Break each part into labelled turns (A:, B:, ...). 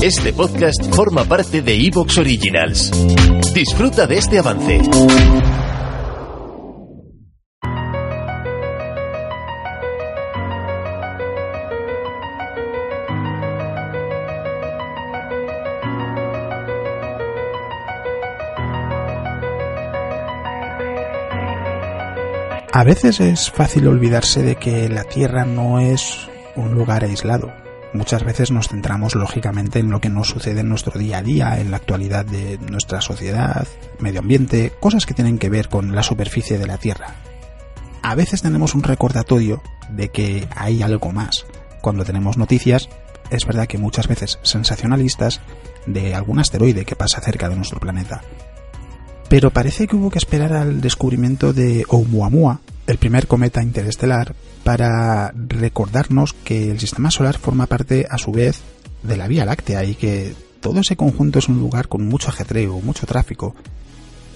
A: Este podcast forma parte de Evox Originals. Disfruta de este avance.
B: A veces es fácil olvidarse de que la Tierra no es un lugar aislado. Muchas veces nos centramos lógicamente en lo que nos sucede en nuestro día a día, en la actualidad de nuestra sociedad, medio ambiente, cosas que tienen que ver con la superficie de la Tierra. A veces tenemos un recordatorio de que hay algo más. Cuando tenemos noticias, es verdad que muchas veces sensacionalistas, de algún asteroide que pasa cerca de nuestro planeta. Pero parece que hubo que esperar al descubrimiento de Oumuamua, el primer cometa interestelar, para recordarnos que el sistema solar forma parte a su vez de la Vía Láctea y que todo ese conjunto es un lugar con mucho ajetreo, mucho tráfico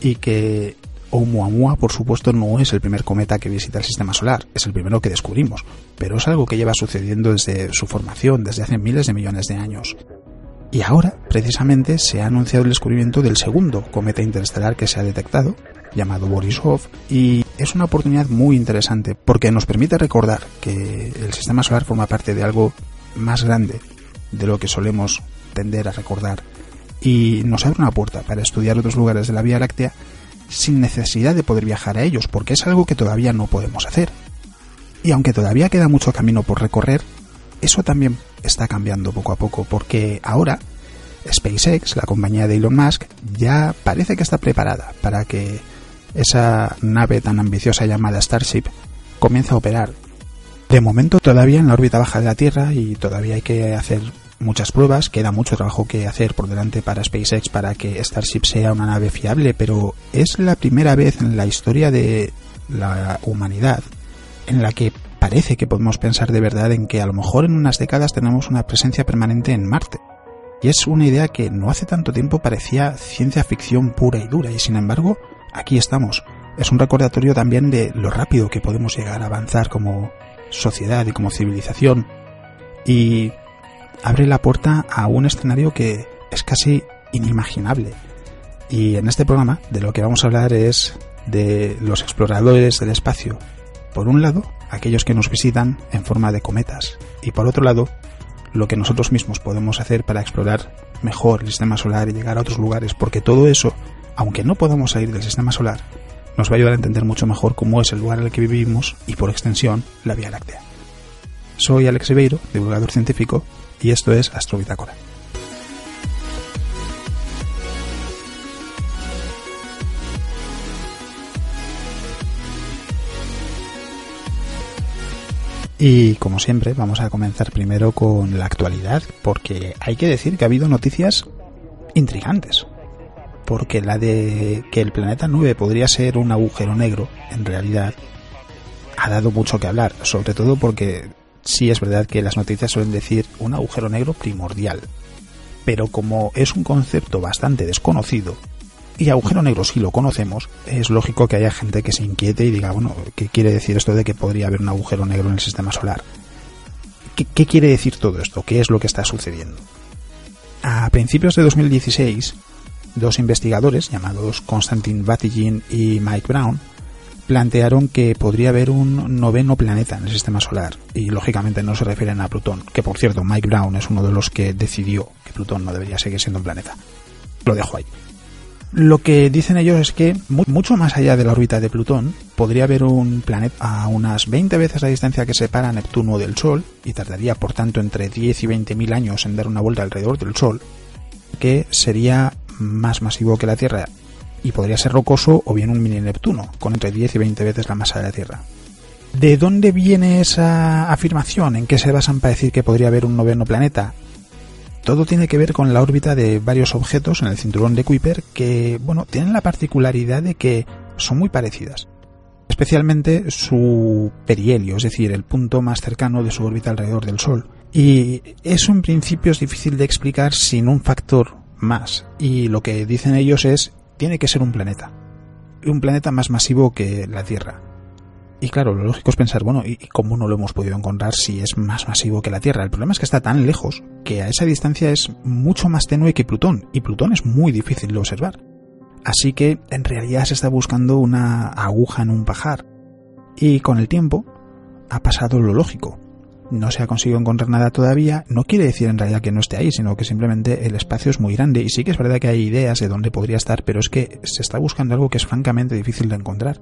B: y que Oumuamua, por supuesto, no es el primer cometa que visita el sistema solar, es el primero que descubrimos, pero es algo que lleva sucediendo desde su formación, desde hace miles de millones de años. Y ahora, precisamente, se ha anunciado el descubrimiento del segundo cometa interestelar que se ha detectado, llamado Borisov, y es una oportunidad muy interesante porque nos permite recordar que el sistema solar forma parte de algo más grande de lo que solemos tender a recordar y nos abre una puerta para estudiar otros lugares de la Vía Láctea sin necesidad de poder viajar a ellos, porque es algo que todavía no podemos hacer. Y aunque todavía queda mucho camino por recorrer, eso también está cambiando poco a poco, porque ahora SpaceX, la compañía de Elon Musk, ya parece que está preparada para que esa nave tan ambiciosa llamada Starship comience a operar. De momento todavía en la órbita baja de la Tierra y todavía hay que hacer muchas pruebas, queda mucho trabajo que hacer por delante para SpaceX para que Starship sea una nave fiable, pero es la primera vez en la historia de la humanidad en la que parece que podemos pensar de verdad en que a lo mejor en unas décadas tenemos una presencia permanente en Marte. Y es una idea que no hace tanto tiempo parecía ciencia ficción pura y dura, y sin embargo, aquí estamos. Es un recordatorio también de lo rápido que podemos llegar a avanzar como sociedad y como civilización. Y abre la puerta a un escenario que es casi inimaginable. Y en este programa de lo que vamos a hablar es de los exploradores del espacio. Por un lado, aquellos que nos visitan en forma de cometas y por otro lado, lo que nosotros mismos podemos hacer para explorar mejor el sistema solar y llegar a otros lugares, porque todo eso, aunque no podamos salir del sistema solar, nos va a ayudar a entender mucho mejor cómo es el lugar en el que vivimos y por extensión la Vía Láctea. Soy Alex Ribeiro, divulgador científico, y esto es Astrobitácora. Y como siempre, vamos a comenzar primero con la actualidad, porque hay que decir que ha habido noticias intrigantes. Porque la de que el planeta 9 podría ser un agujero negro, en realidad, ha dado mucho que hablar, sobre todo porque sí es verdad que las noticias suelen decir un agujero negro primordial. Pero como es un concepto bastante desconocido, y agujero negro si lo conocemos, es lógico que haya gente que se inquiete y diga, bueno, ¿qué quiere decir esto de que podría haber un agujero negro en el sistema solar? ¿Qué, qué quiere decir todo esto? ¿Qué es lo que está sucediendo? A principios de 2016, dos investigadores llamados Konstantin Batygin y Mike Brown plantearon que podría haber un noveno planeta en el sistema solar y lógicamente no se refieren a Plutón, que por cierto Mike Brown es uno de los que decidió que Plutón no debería seguir siendo un planeta. Lo dejo ahí. Lo que dicen ellos es que mucho más allá de la órbita de Plutón podría haber un planeta a unas 20 veces la distancia que separa Neptuno del Sol y tardaría por tanto entre 10 y 20 mil años en dar una vuelta alrededor del Sol, que sería más masivo que la Tierra y podría ser rocoso o bien un mini Neptuno con entre 10 y 20 veces la masa de la Tierra. ¿De dónde viene esa afirmación? ¿En qué se basan para decir que podría haber un noveno planeta? Todo tiene que ver con la órbita de varios objetos en el cinturón de Kuiper que, bueno, tienen la particularidad de que son muy parecidas. Especialmente su perihelio, es decir, el punto más cercano de su órbita alrededor del Sol. Y eso en principio es difícil de explicar sin un factor más. Y lo que dicen ellos es, tiene que ser un planeta. Un planeta más masivo que la Tierra. Y claro, lo lógico es pensar, bueno, ¿y cómo no lo hemos podido encontrar si es más masivo que la Tierra? El problema es que está tan lejos que a esa distancia es mucho más tenue que Plutón, y Plutón es muy difícil de observar. Así que en realidad se está buscando una aguja en un pajar. Y con el tiempo ha pasado lo lógico. No se ha conseguido encontrar nada todavía, no quiere decir en realidad que no esté ahí, sino que simplemente el espacio es muy grande y sí que es verdad que hay ideas de dónde podría estar, pero es que se está buscando algo que es francamente difícil de encontrar.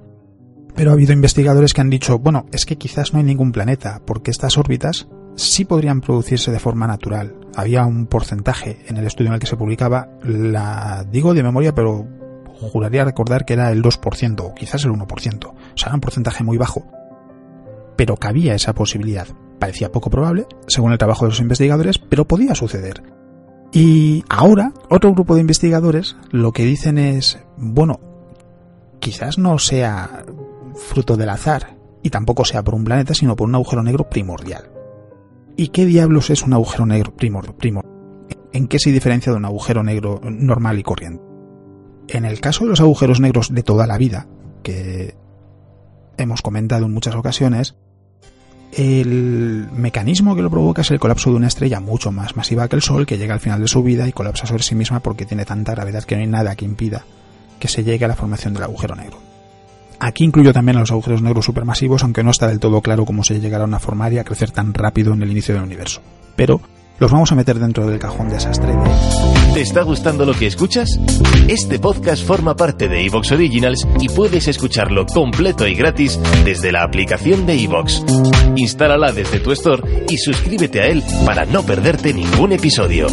B: Pero ha habido investigadores que han dicho, bueno, es que quizás no hay ningún planeta, porque estas órbitas sí podrían producirse de forma natural. Había un porcentaje en el estudio en el que se publicaba, la digo de memoria, pero juraría recordar que era el 2% o quizás el 1%. O sea, era un porcentaje muy bajo. Pero cabía esa posibilidad. Parecía poco probable, según el trabajo de los investigadores, pero podía suceder. Y ahora, otro grupo de investigadores lo que dicen es, bueno, quizás no sea fruto del azar, y tampoco sea por un planeta, sino por un agujero negro primordial. ¿Y qué diablos es un agujero negro primordial? ¿En qué se diferencia de un agujero negro normal y corriente? En el caso de los agujeros negros de toda la vida, que hemos comentado en muchas ocasiones, el mecanismo que lo provoca es el colapso de una estrella mucho más masiva que el Sol, que llega al final de su vida y colapsa sobre sí misma porque tiene tanta gravedad que no hay nada que impida que se llegue a la formación del agujero negro. Aquí incluyo también a los agujeros negros supermasivos, aunque no está del todo claro cómo se llegaron a formar y a crecer tan rápido en el inicio del universo. Pero los vamos a meter dentro del cajón desastre de...
A: ¿Te está gustando lo que escuchas? Este podcast forma parte de Evox Originals y puedes escucharlo completo y gratis desde la aplicación de Evox. Instálala desde tu store y suscríbete a él para no perderte ningún episodio.